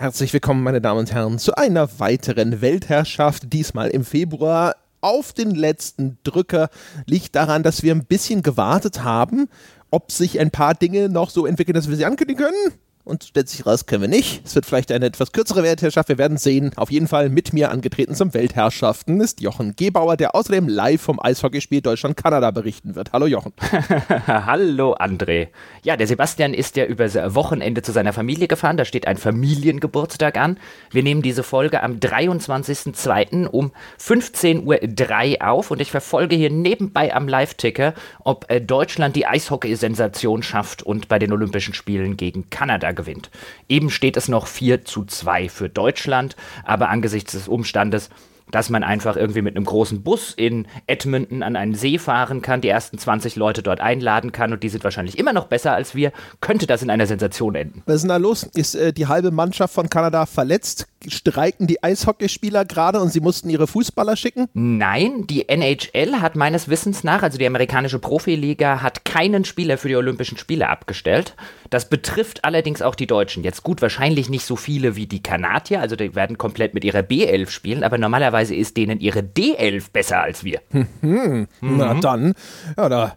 Herzlich willkommen, meine Damen und Herren, zu einer weiteren Weltherrschaft, diesmal im Februar. Auf den letzten Drücker liegt daran, dass wir ein bisschen gewartet haben, ob sich ein paar Dinge noch so entwickeln, dass wir sie ankündigen können und stellt sich raus, können wir nicht. Es wird vielleicht eine etwas kürzere Weltherrschaft, wir werden sehen. Auf jeden Fall mit mir angetreten zum Weltherrschaften ist Jochen Gebauer, der außerdem live vom Eishockeyspiel Deutschland-Kanada berichten wird. Hallo Jochen. Hallo André. Ja, der Sebastian ist ja übers Wochenende zu seiner Familie gefahren, da steht ein Familiengeburtstag an. Wir nehmen diese Folge am 23.02. um 15.03 Uhr auf und ich verfolge hier nebenbei am Live-Ticker, ob äh, Deutschland die Eishockey-Sensation schafft und bei den Olympischen Spielen gegen Kanada gewinnt. Eben steht es noch 4 zu 2 für Deutschland, aber angesichts des Umstandes, dass man einfach irgendwie mit einem großen Bus in Edmonton an einen See fahren kann, die ersten 20 Leute dort einladen kann und die sind wahrscheinlich immer noch besser als wir, könnte das in einer Sensation enden. Was ist denn da los? Ist äh, die halbe Mannschaft von Kanada verletzt? Streiken die Eishockeyspieler gerade und sie mussten ihre Fußballer schicken? Nein, die NHL hat meines Wissens nach, also die amerikanische Profiliga, hat keinen Spieler für die Olympischen Spiele abgestellt. Das betrifft allerdings auch die Deutschen. Jetzt gut, wahrscheinlich nicht so viele wie die Kanadier, also die werden komplett mit ihrer B11 spielen, aber normalerweise ist denen ihre D11 besser als wir. Mhm. Na dann, ja, da,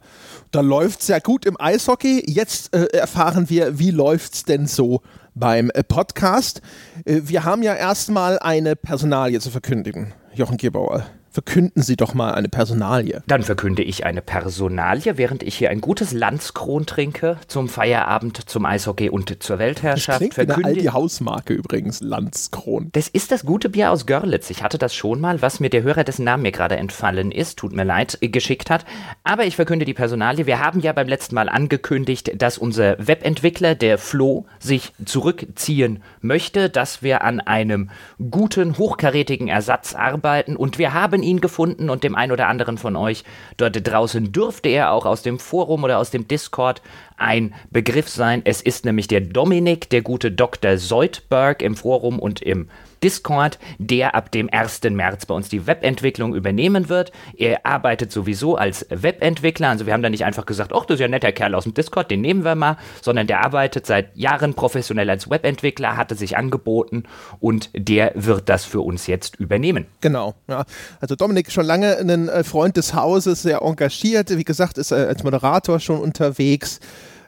da läuft es ja gut im Eishockey. Jetzt äh, erfahren wir, wie läuft es denn so beim äh, Podcast. Äh, wir haben ja erstmal eine Personalie zu verkündigen, Jochen Gebauer. Verkünden Sie doch mal eine Personalie. Dann verkünde ich eine Personalie, während ich hier ein gutes Landskron trinke zum Feierabend, zum Eishockey und zur Weltherrschaft. Das wie eine Aldi Hausmarke übrigens, Landskron. Das ist das gute Bier aus Görlitz. Ich hatte das schon mal, was mir der Hörer, dessen Namen mir gerade entfallen ist, tut mir leid, geschickt hat. Aber ich verkünde die Personalie. Wir haben ja beim letzten Mal angekündigt, dass unser Webentwickler, der Flo, sich zurückziehen möchte, dass wir an einem guten, hochkarätigen Ersatz arbeiten und wir haben haben ihn gefunden und dem einen oder anderen von euch dort draußen dürfte er auch aus dem Forum oder aus dem Discord ein Begriff sein. Es ist nämlich der Dominik, der gute Dr. Seudberg im Forum und im Discord, der ab dem 1. März bei uns die Webentwicklung übernehmen wird. Er arbeitet sowieso als Webentwickler, also wir haben da nicht einfach gesagt, ach, das ist ja ein netter Kerl aus dem Discord, den nehmen wir mal, sondern der arbeitet seit Jahren professionell als Webentwickler, hatte sich angeboten und der wird das für uns jetzt übernehmen. Genau, ja. Also Dominik schon lange ein äh, Freund des Hauses, sehr engagiert, wie gesagt, ist als Moderator schon unterwegs.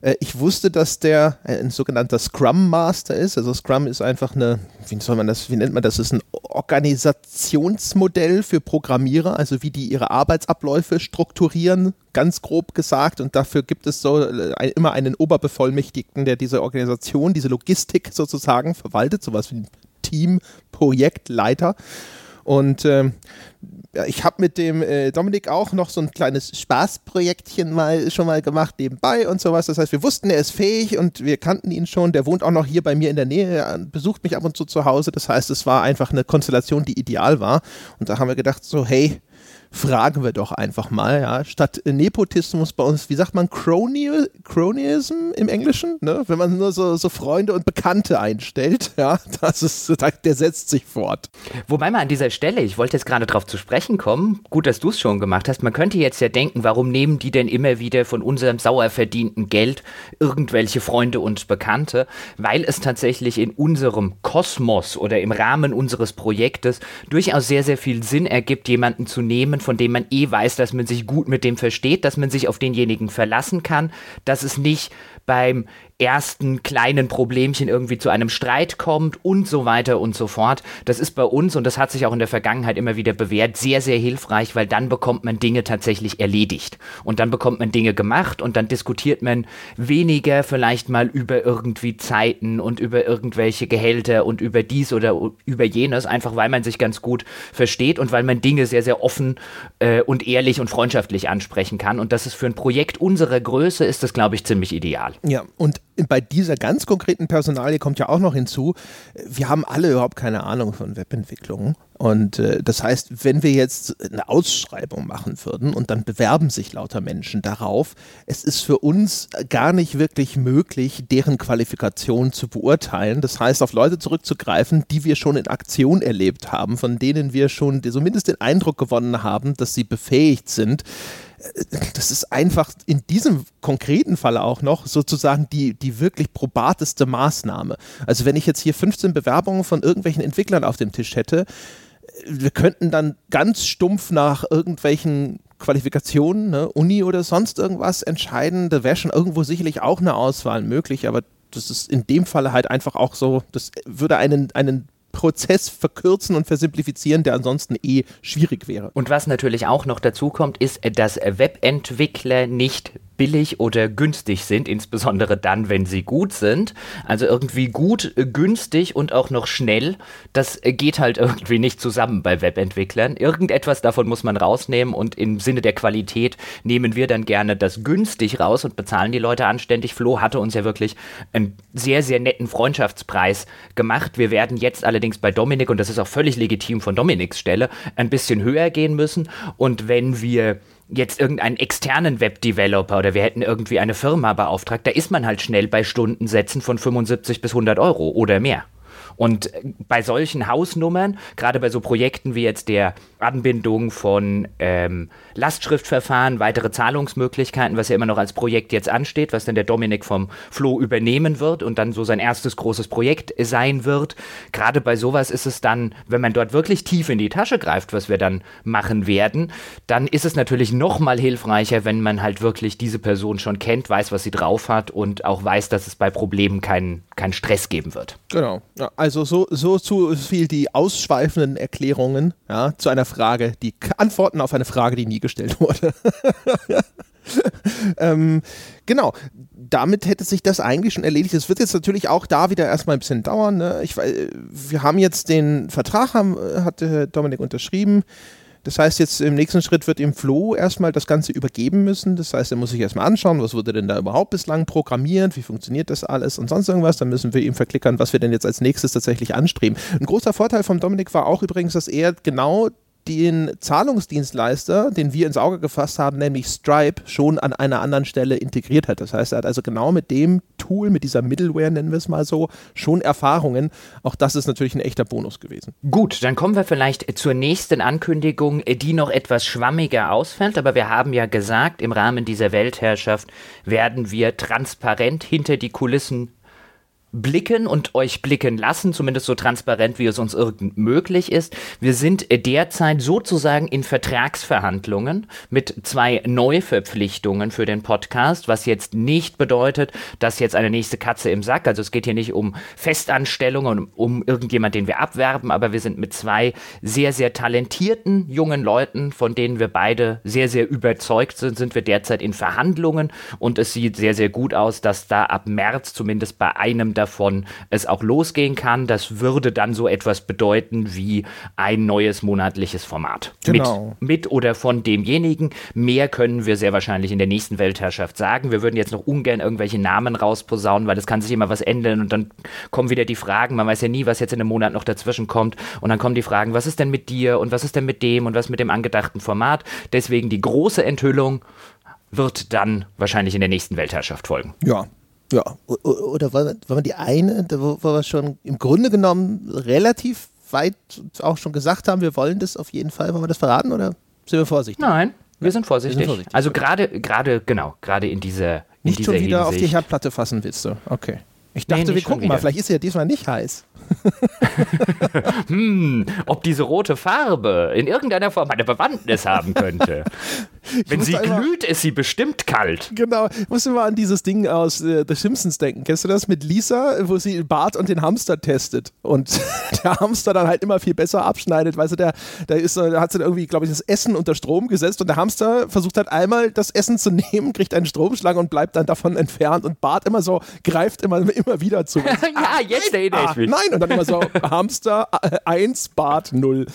Äh, ich wusste, dass der ein sogenannter Scrum Master ist. Also Scrum ist einfach eine, wie soll man das, wie nennt man das? Das ist ein Organisationsmodell für Programmierer, also wie die ihre Arbeitsabläufe strukturieren, ganz grob gesagt. Und dafür gibt es so äh, immer einen Oberbevollmächtigten, der diese Organisation, diese Logistik sozusagen verwaltet, sowas wie ein Team, Projektleiter. Und äh, ja, ich habe mit dem äh, Dominik auch noch so ein kleines Spaßprojektchen mal schon mal gemacht nebenbei und sowas. Das heißt, wir wussten, er ist fähig und wir kannten ihn schon. Der wohnt auch noch hier bei mir in der Nähe, er besucht mich ab und zu zu Hause. Das heißt, es war einfach eine Konstellation, die ideal war. Und da haben wir gedacht, so, hey, fragen wir doch einfach mal, ja, statt Nepotismus bei uns, wie sagt man, Crony Cronyism im Englischen, ne? wenn man nur so, so Freunde und Bekannte einstellt, ja, das ist, der setzt sich fort. Wobei man an dieser Stelle, ich wollte jetzt gerade darauf zu sprechen kommen, gut, dass du es schon gemacht hast, man könnte jetzt ja denken, warum nehmen die denn immer wieder von unserem sauer verdienten Geld irgendwelche Freunde und Bekannte, weil es tatsächlich in unserem Kosmos oder im Rahmen unseres Projektes durchaus sehr, sehr viel Sinn ergibt, jemanden zu nehmen, von dem man eh weiß, dass man sich gut mit dem versteht, dass man sich auf denjenigen verlassen kann, dass es nicht beim ersten kleinen Problemchen irgendwie zu einem Streit kommt und so weiter und so fort. Das ist bei uns, und das hat sich auch in der Vergangenheit immer wieder bewährt, sehr, sehr hilfreich, weil dann bekommt man Dinge tatsächlich erledigt. Und dann bekommt man Dinge gemacht und dann diskutiert man weniger vielleicht mal über irgendwie Zeiten und über irgendwelche Gehälter und über dies oder über jenes, einfach weil man sich ganz gut versteht und weil man Dinge sehr, sehr offen äh, und ehrlich und freundschaftlich ansprechen kann. Und das ist für ein Projekt unserer Größe, ist das, glaube ich, ziemlich ideal. Ja, und bei dieser ganz konkreten Personalie kommt ja auch noch hinzu, wir haben alle überhaupt keine Ahnung von Webentwicklung. Und äh, das heißt, wenn wir jetzt eine Ausschreibung machen würden und dann bewerben sich lauter Menschen darauf, es ist für uns gar nicht wirklich möglich, deren Qualifikation zu beurteilen. Das heißt, auf Leute zurückzugreifen, die wir schon in Aktion erlebt haben, von denen wir schon zumindest den Eindruck gewonnen haben, dass sie befähigt sind, das ist einfach in diesem konkreten Fall auch noch sozusagen die, die wirklich probateste Maßnahme. Also wenn ich jetzt hier 15 Bewerbungen von irgendwelchen Entwicklern auf dem Tisch hätte, wir könnten dann ganz stumpf nach irgendwelchen Qualifikationen, ne, Uni oder sonst irgendwas entscheiden. Da wäre schon irgendwo sicherlich auch eine Auswahl möglich, aber das ist in dem Falle halt einfach auch so, das würde einen, einen Prozess verkürzen und versimplifizieren, der ansonsten eh schwierig wäre. Und was natürlich auch noch dazu kommt, ist, dass Webentwickler nicht billig oder günstig sind, insbesondere dann, wenn sie gut sind. Also irgendwie gut, günstig und auch noch schnell, das geht halt irgendwie nicht zusammen bei Webentwicklern. Irgendetwas davon muss man rausnehmen und im Sinne der Qualität nehmen wir dann gerne das günstig raus und bezahlen die Leute anständig. Flo hatte uns ja wirklich einen sehr, sehr netten Freundschaftspreis gemacht. Wir werden jetzt allerdings bei Dominik, und das ist auch völlig legitim von Dominiks Stelle, ein bisschen höher gehen müssen. Und wenn wir jetzt irgendeinen externen Webdeveloper oder wir hätten irgendwie eine Firma beauftragt, da ist man halt schnell bei Stundensätzen von 75 bis 100 Euro oder mehr. Und bei solchen Hausnummern, gerade bei so Projekten wie jetzt der Anbindung von ähm, Lastschriftverfahren, weitere Zahlungsmöglichkeiten, was ja immer noch als Projekt jetzt ansteht, was dann der Dominik vom Flo übernehmen wird und dann so sein erstes großes Projekt sein wird. Gerade bei sowas ist es dann, wenn man dort wirklich tief in die Tasche greift, was wir dann machen werden, dann ist es natürlich noch mal hilfreicher, wenn man halt wirklich diese Person schon kennt, weiß, was sie drauf hat und auch weiß, dass es bei Problemen keinen keinen Stress geben wird. Genau. Ja, also so, so zu viel die ausschweifenden Erklärungen ja, zu einer Frage, die Antworten auf eine Frage, die nie gestellt wurde. ähm, genau, damit hätte sich das eigentlich schon erledigt. Es wird jetzt natürlich auch da wieder erstmal ein bisschen dauern. Ne? Ich, wir haben jetzt den Vertrag, haben, hatte Dominik unterschrieben. Das heißt, jetzt im nächsten Schritt wird ihm Flo erstmal das Ganze übergeben müssen. Das heißt, er muss sich erstmal anschauen, was wurde denn da überhaupt bislang programmiert, wie funktioniert das alles und sonst irgendwas. Dann müssen wir ihm verklickern, was wir denn jetzt als nächstes tatsächlich anstreben. Ein großer Vorteil von Dominik war auch übrigens, dass er genau den Zahlungsdienstleister, den wir ins Auge gefasst haben, nämlich Stripe, schon an einer anderen Stelle integriert hat. Das heißt, er hat also genau mit dem Tool, mit dieser Middleware, nennen wir es mal so, schon Erfahrungen. Auch das ist natürlich ein echter Bonus gewesen. Gut, dann kommen wir vielleicht zur nächsten Ankündigung, die noch etwas schwammiger ausfällt. Aber wir haben ja gesagt, im Rahmen dieser Weltherrschaft werden wir transparent hinter die Kulissen blicken und euch blicken lassen, zumindest so transparent, wie es uns irgend möglich ist. Wir sind derzeit sozusagen in Vertragsverhandlungen mit zwei Neuverpflichtungen für den Podcast, was jetzt nicht bedeutet, dass jetzt eine nächste Katze im Sack, also es geht hier nicht um Festanstellungen, um, irgendjemand, den wir abwerben, aber wir sind mit zwei sehr, sehr talentierten jungen Leuten, von denen wir beide sehr, sehr überzeugt sind, sind wir derzeit in Verhandlungen und es sieht sehr, sehr gut aus, dass da ab März zumindest bei einem der davon es auch losgehen kann. Das würde dann so etwas bedeuten wie ein neues monatliches Format. Genau. Mit, mit oder von demjenigen. Mehr können wir sehr wahrscheinlich in der nächsten Weltherrschaft sagen. Wir würden jetzt noch ungern irgendwelche Namen rausposaunen, weil es kann sich immer was ändern und dann kommen wieder die Fragen. Man weiß ja nie, was jetzt in einem Monat noch dazwischen kommt. Und dann kommen die Fragen, was ist denn mit dir und was ist denn mit dem und was mit dem angedachten Format. Deswegen die große Enthüllung wird dann wahrscheinlich in der nächsten Weltherrschaft folgen. Ja, ja, oder wollen wir die eine, wo wir schon im Grunde genommen relativ weit auch schon gesagt haben, wir wollen das auf jeden Fall. Wollen wir das verraten oder sind wir vorsichtig? Nein, wir sind vorsichtig. Wir sind vorsichtig. Also gerade, gerade, genau, gerade in dieser in Nicht dieser schon wieder Hinsicht. auf die Herdplatte fassen willst du? Okay. Ich dachte, nee, wir gucken mal, vielleicht ist sie ja diesmal nicht heiß. hm, ob diese rote Farbe in irgendeiner Form eine Bewandtnis haben könnte. Wenn sie glüht, ist sie bestimmt kalt. Genau. Ich muss immer an dieses Ding aus äh, The Simpsons denken. Kennst du das mit Lisa, wo sie Bart und den Hamster testet und der Hamster dann halt immer viel besser abschneidet? Weißt du, der, der, ist, der hat dann irgendwie, glaube ich, das Essen unter Strom gesetzt und der Hamster versucht halt einmal das Essen zu nehmen, kriegt einen Stromschlag und bleibt dann davon entfernt und Bart immer so, greift immer, immer wieder zu. ja, ah, jetzt erinnere ich mich. Nein, und dann immer so Hamster 1, Bart 0.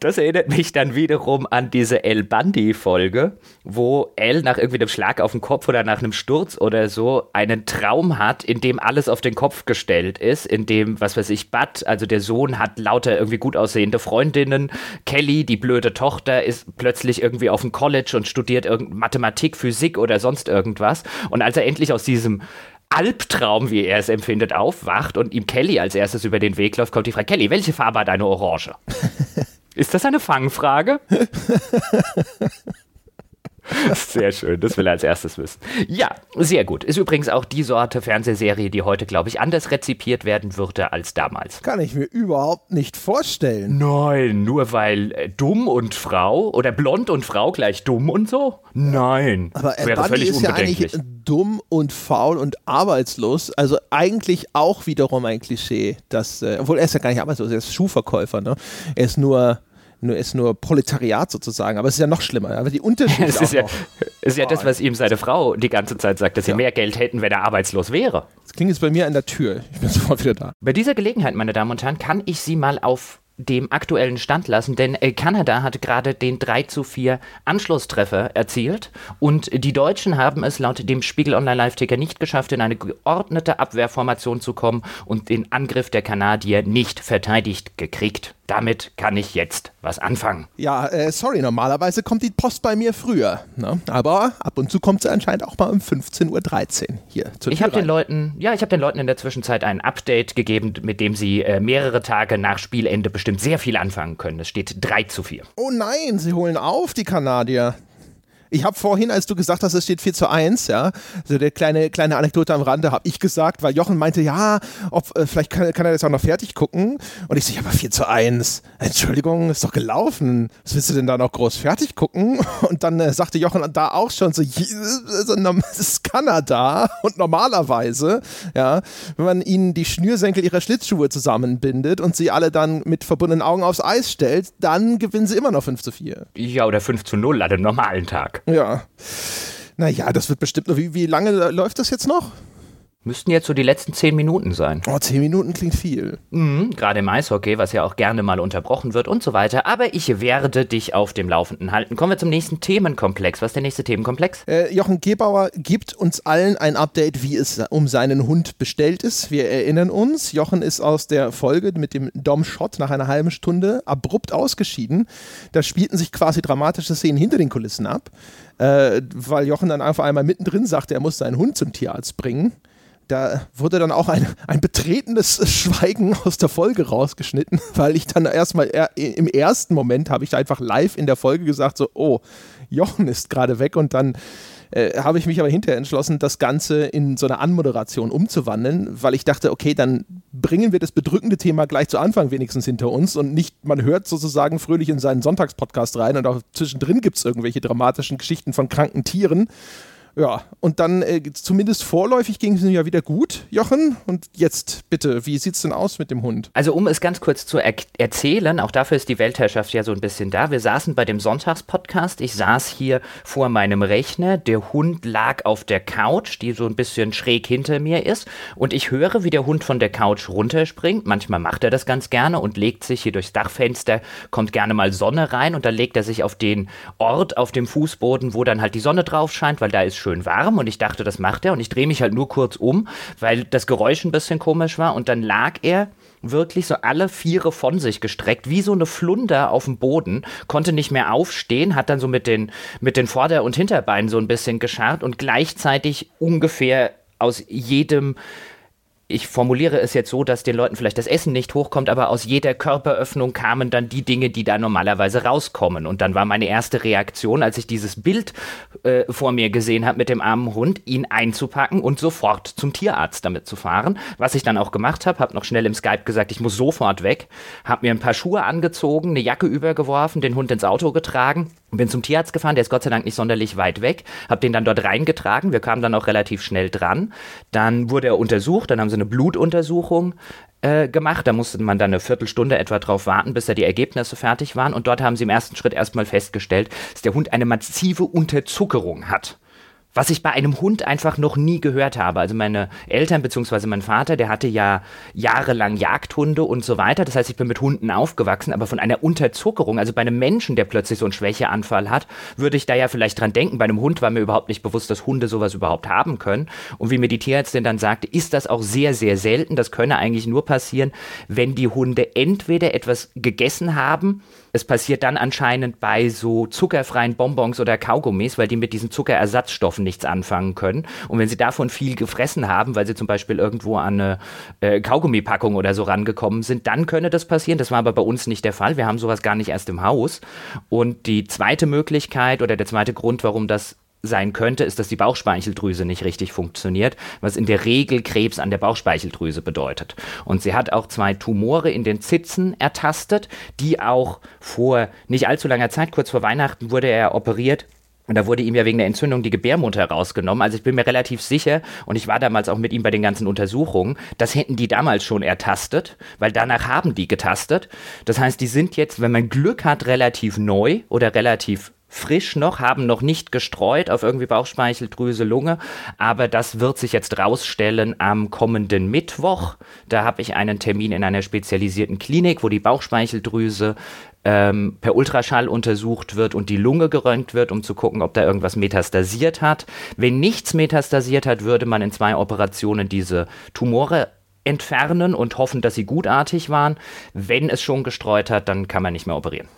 das, erinnert mich dann wiederum an diese El Bundy-Folge, wo El nach irgendwie einem Schlag auf den Kopf oder nach einem Sturz oder so einen Traum hat, in dem alles auf den Kopf gestellt ist, in dem, was weiß ich, Bud, also der Sohn, hat lauter irgendwie gut aussehende Freundinnen. Kelly, die blöde Tochter, ist plötzlich irgendwie auf dem College und studiert Mathematik, Physik oder sonst irgendwas. Und als er endlich aus diesem Albtraum, wie er es empfindet, aufwacht und ihm Kelly als erstes über den Weg läuft, kommt die Frage, Kelly, welche Farbe hat eine Orange? Ist das eine Fangfrage? Sehr schön, das will er als erstes wissen. Ja, sehr gut. Ist übrigens auch die Sorte Fernsehserie, die heute, glaube ich, anders rezipiert werden würde als damals. Kann ich mir überhaupt nicht vorstellen. Nein, nur weil äh, dumm und Frau oder blond und Frau gleich dumm und so? Nein. Aber Ed wäre völlig ist ja eigentlich dumm und faul und arbeitslos. Also eigentlich auch wiederum ein Klischee. Dass, äh, obwohl er ist ja gar nicht arbeitslos, er ist Schuhverkäufer. Ne? Er ist nur nur, ist nur Proletariat sozusagen. Aber es ist ja noch schlimmer. Aber die Unterschiede es ist, ja, ist ja das, was ihm seine Frau die ganze Zeit sagt, dass ja. sie mehr Geld hätten, wenn er arbeitslos wäre. Das klingt jetzt bei mir an der Tür. Ich bin sofort wieder da. Bei dieser Gelegenheit, meine Damen und Herren, kann ich Sie mal auf dem aktuellen Stand lassen, denn äh, Kanada hat gerade den 3 zu 4 Anschlusstreffer erzielt und die Deutschen haben es laut dem Spiegel Online Live-Ticker nicht geschafft, in eine geordnete Abwehrformation zu kommen und den Angriff der Kanadier nicht verteidigt gekriegt. Damit kann ich jetzt was anfangen. Ja, äh, sorry, normalerweise kommt die Post bei mir früher. Ne? Aber ab und zu kommt sie anscheinend auch mal um 15.13 Uhr hier zur Ich habe den Leuten, ja, ich habe den Leuten in der Zwischenzeit ein Update gegeben, mit dem sie äh, mehrere Tage nach Spielende bestimmt sehr viel anfangen können. Es steht 3 zu 4. Oh nein, sie holen auf, die Kanadier. Ich habe vorhin, als du gesagt hast, es steht 4 zu 1, ja, so der kleine, kleine Anekdote am Rande, habe ich gesagt, weil Jochen meinte, ja, ob, äh, vielleicht kann, kann, er das auch noch fertig gucken. Und ich so, ja, aber 4 zu 1. Entschuldigung, ist doch gelaufen. Was willst du denn da noch groß fertig gucken? Und dann äh, sagte Jochen da auch schon so, das ist Kanada. Und normalerweise, ja, wenn man ihnen die Schnürsenkel ihrer Schlittschuhe zusammenbindet und sie alle dann mit verbundenen Augen aufs Eis stellt, dann gewinnen sie immer noch 5 zu 4. Ja, oder 5 zu 0 an einem normalen Tag. Ja. Naja, das wird bestimmt noch. Wie, wie lange läuft das jetzt noch? Müssten jetzt so die letzten zehn Minuten sein. Oh, zehn Minuten klingt viel. Mhm, gerade im Eishockey, was ja auch gerne mal unterbrochen wird und so weiter. Aber ich werde dich auf dem Laufenden halten. Kommen wir zum nächsten Themenkomplex. Was ist der nächste Themenkomplex? Äh, Jochen Gebauer gibt uns allen ein Update, wie es um seinen Hund bestellt ist. Wir erinnern uns, Jochen ist aus der Folge mit dem Dom-Shot nach einer halben Stunde abrupt ausgeschieden. Da spielten sich quasi dramatische Szenen hinter den Kulissen ab, äh, weil Jochen dann einfach einmal mittendrin sagte, er muss seinen Hund zum Tierarzt bringen da wurde dann auch ein, ein betretenes Schweigen aus der Folge rausgeschnitten, weil ich dann erstmal im ersten Moment habe ich einfach live in der Folge gesagt, so, oh, Jochen ist gerade weg. Und dann äh, habe ich mich aber hinterher entschlossen, das Ganze in so eine Anmoderation umzuwandeln, weil ich dachte, okay, dann bringen wir das bedrückende Thema gleich zu Anfang wenigstens hinter uns und nicht, man hört sozusagen fröhlich in seinen Sonntagspodcast rein und auch zwischendrin gibt es irgendwelche dramatischen Geschichten von kranken Tieren ja, und dann äh, zumindest vorläufig ging es mir ja wieder gut, Jochen. Und jetzt bitte, wie sieht es denn aus mit dem Hund? Also um es ganz kurz zu er erzählen, auch dafür ist die Weltherrschaft ja so ein bisschen da. Wir saßen bei dem Sonntagspodcast. Ich saß hier vor meinem Rechner. Der Hund lag auf der Couch, die so ein bisschen schräg hinter mir ist. Und ich höre, wie der Hund von der Couch runterspringt. Manchmal macht er das ganz gerne und legt sich hier durchs Dachfenster, kommt gerne mal Sonne rein und dann legt er sich auf den Ort auf dem Fußboden, wo dann halt die Sonne drauf scheint, weil da ist schön warm und ich dachte, das macht er. Und ich drehe mich halt nur kurz um, weil das Geräusch ein bisschen komisch war. Und dann lag er wirklich so alle Viere von sich gestreckt, wie so eine Flunder auf dem Boden, konnte nicht mehr aufstehen, hat dann so mit den, mit den Vorder- und Hinterbeinen so ein bisschen gescharrt und gleichzeitig ungefähr aus jedem ich formuliere es jetzt so, dass den Leuten vielleicht das Essen nicht hochkommt, aber aus jeder Körperöffnung kamen dann die Dinge, die da normalerweise rauskommen. Und dann war meine erste Reaktion, als ich dieses Bild äh, vor mir gesehen habe mit dem armen Hund, ihn einzupacken und sofort zum Tierarzt damit zu fahren. Was ich dann auch gemacht habe, habe noch schnell im Skype gesagt, ich muss sofort weg, habe mir ein paar Schuhe angezogen, eine Jacke übergeworfen, den Hund ins Auto getragen bin zum Tierarzt gefahren, der ist Gott sei Dank nicht sonderlich weit weg, habe den dann dort reingetragen, wir kamen dann auch relativ schnell dran. Dann wurde er untersucht, dann haben sie eine Blutuntersuchung äh, gemacht, da musste man dann eine Viertelstunde etwa drauf warten, bis da die Ergebnisse fertig waren. Und dort haben sie im ersten Schritt erstmal festgestellt, dass der Hund eine massive Unterzuckerung hat was ich bei einem Hund einfach noch nie gehört habe. Also meine Eltern bzw. mein Vater, der hatte ja jahrelang Jagdhunde und so weiter. Das heißt, ich bin mit Hunden aufgewachsen, aber von einer Unterzuckerung, also bei einem Menschen, der plötzlich so einen Schwächeanfall hat, würde ich da ja vielleicht dran denken. Bei einem Hund war mir überhaupt nicht bewusst, dass Hunde sowas überhaupt haben können. Und wie mir die Tierärztin dann sagte, ist das auch sehr, sehr selten. Das könne eigentlich nur passieren, wenn die Hunde entweder etwas gegessen haben, es passiert dann anscheinend bei so zuckerfreien Bonbons oder Kaugummis, weil die mit diesen Zuckerersatzstoffen nichts anfangen können. Und wenn sie davon viel gefressen haben, weil sie zum Beispiel irgendwo an eine äh, Kaugummipackung oder so rangekommen sind, dann könne das passieren. Das war aber bei uns nicht der Fall. Wir haben sowas gar nicht erst im Haus. Und die zweite Möglichkeit oder der zweite Grund, warum das sein könnte, ist, dass die Bauchspeicheldrüse nicht richtig funktioniert, was in der Regel Krebs an der Bauchspeicheldrüse bedeutet. Und sie hat auch zwei Tumore in den Zitzen ertastet, die auch vor nicht allzu langer Zeit, kurz vor Weihnachten, wurde er operiert. Und da wurde ihm ja wegen der Entzündung die Gebärmutter rausgenommen. Also ich bin mir relativ sicher, und ich war damals auch mit ihm bei den ganzen Untersuchungen, das hätten die damals schon ertastet, weil danach haben die getastet. Das heißt, die sind jetzt, wenn man Glück hat, relativ neu oder relativ frisch noch, haben noch nicht gestreut auf irgendwie Bauchspeicheldrüse, Lunge, aber das wird sich jetzt rausstellen am kommenden Mittwoch. Da habe ich einen Termin in einer spezialisierten Klinik, wo die Bauchspeicheldrüse ähm, per Ultraschall untersucht wird und die Lunge geröntgt wird, um zu gucken, ob da irgendwas metastasiert hat. Wenn nichts metastasiert hat, würde man in zwei Operationen diese Tumore entfernen und hoffen, dass sie gutartig waren. Wenn es schon gestreut hat, dann kann man nicht mehr operieren.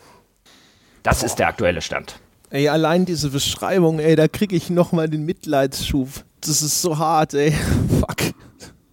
Das ist der aktuelle Stand. Ey, allein diese Beschreibung, ey, da kriege ich nochmal den Mitleidsschub. Das ist so hart, ey. Fuck.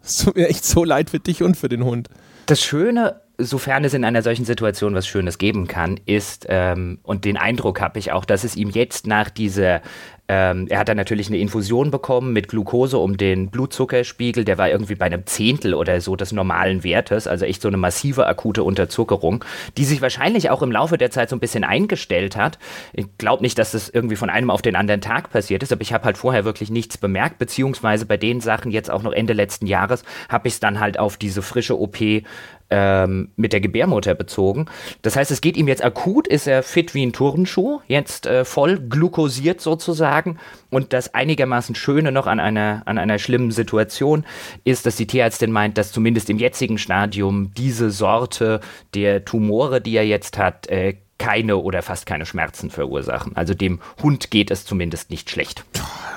Es tut mir echt so leid für dich und für den Hund. Das Schöne, sofern es in einer solchen Situation was Schönes geben kann, ist, ähm, und den Eindruck habe ich auch, dass es ihm jetzt nach dieser ähm, er hat dann natürlich eine Infusion bekommen mit Glucose, um den Blutzuckerspiegel, der war irgendwie bei einem Zehntel oder so des normalen Wertes, also echt so eine massive akute Unterzuckerung, die sich wahrscheinlich auch im Laufe der Zeit so ein bisschen eingestellt hat. Ich glaube nicht, dass das irgendwie von einem auf den anderen Tag passiert ist, aber ich habe halt vorher wirklich nichts bemerkt, beziehungsweise bei den Sachen jetzt auch noch Ende letzten Jahres habe ich es dann halt auf diese frische OP ähm, mit der Gebärmutter bezogen. Das heißt, es geht ihm jetzt akut, ist er fit wie ein Turnschuh, jetzt äh, voll glukosiert sozusagen. Und das einigermaßen Schöne noch an einer, an einer schlimmen Situation ist, dass die Tierärztin meint, dass zumindest im jetzigen Stadium diese Sorte der Tumore, die er jetzt hat, äh, keine oder fast keine Schmerzen verursachen. Also dem Hund geht es zumindest nicht schlecht.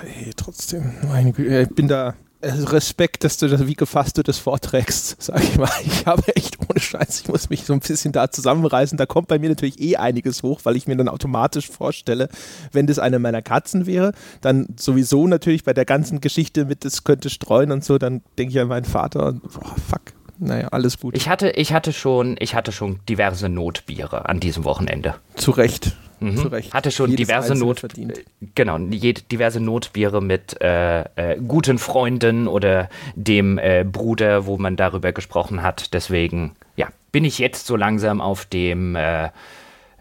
Hey, trotzdem, meine Güte, ich bin da Respekt, dass du das, wie gefasst du das vorträgst, sag ich mal. Ich habe echt ohne Scheiß, ich muss mich so ein bisschen da zusammenreißen. Da kommt bei mir natürlich eh einiges hoch, weil ich mir dann automatisch vorstelle, wenn das eine meiner Katzen wäre, dann sowieso natürlich bei der ganzen Geschichte mit, es könnte streuen und so, dann denke ich an meinen Vater und boah, fuck. Naja, alles gut. Ich hatte, ich hatte schon, ich hatte schon diverse Notbiere an diesem Wochenende. Zu Recht. Mhm. Zu Recht. Hatte schon Jedes diverse Not, verdient. genau, diverse Notbiere mit äh, äh, guten Freunden oder dem äh, Bruder, wo man darüber gesprochen hat. Deswegen, ja, bin ich jetzt so langsam auf dem äh,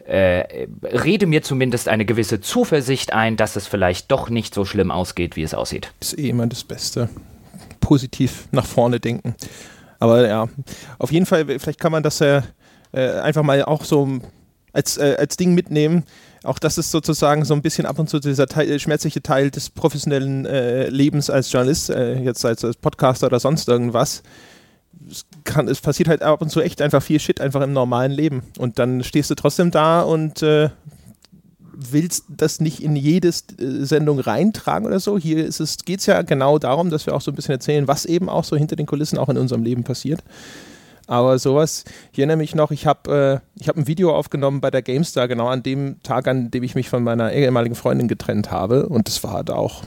äh, rede mir zumindest eine gewisse Zuversicht ein, dass es vielleicht doch nicht so schlimm ausgeht, wie es aussieht. Ist eh immer das Beste. Positiv nach vorne denken. Aber ja, auf jeden Fall, vielleicht kann man das ja äh, einfach mal auch so als, äh, als Ding mitnehmen. Auch das ist sozusagen so ein bisschen ab und zu dieser Teil, äh, schmerzliche Teil des professionellen äh, Lebens als Journalist, äh, jetzt als, als, Podcaster oder sonst irgendwas. Es, kann, es passiert halt ab und zu echt einfach viel Shit einfach im normalen Leben. Und dann stehst du trotzdem da und äh, willst das nicht in jede äh, Sendung reintragen oder so. Hier geht es ja genau darum, dass wir auch so ein bisschen erzählen, was eben auch so hinter den Kulissen auch in unserem Leben passiert. Aber sowas, ich erinnere mich noch, ich habe äh, hab ein Video aufgenommen bei der GameStar, genau an dem Tag, an dem ich mich von meiner ehemaligen Freundin getrennt habe. Und das war halt auch,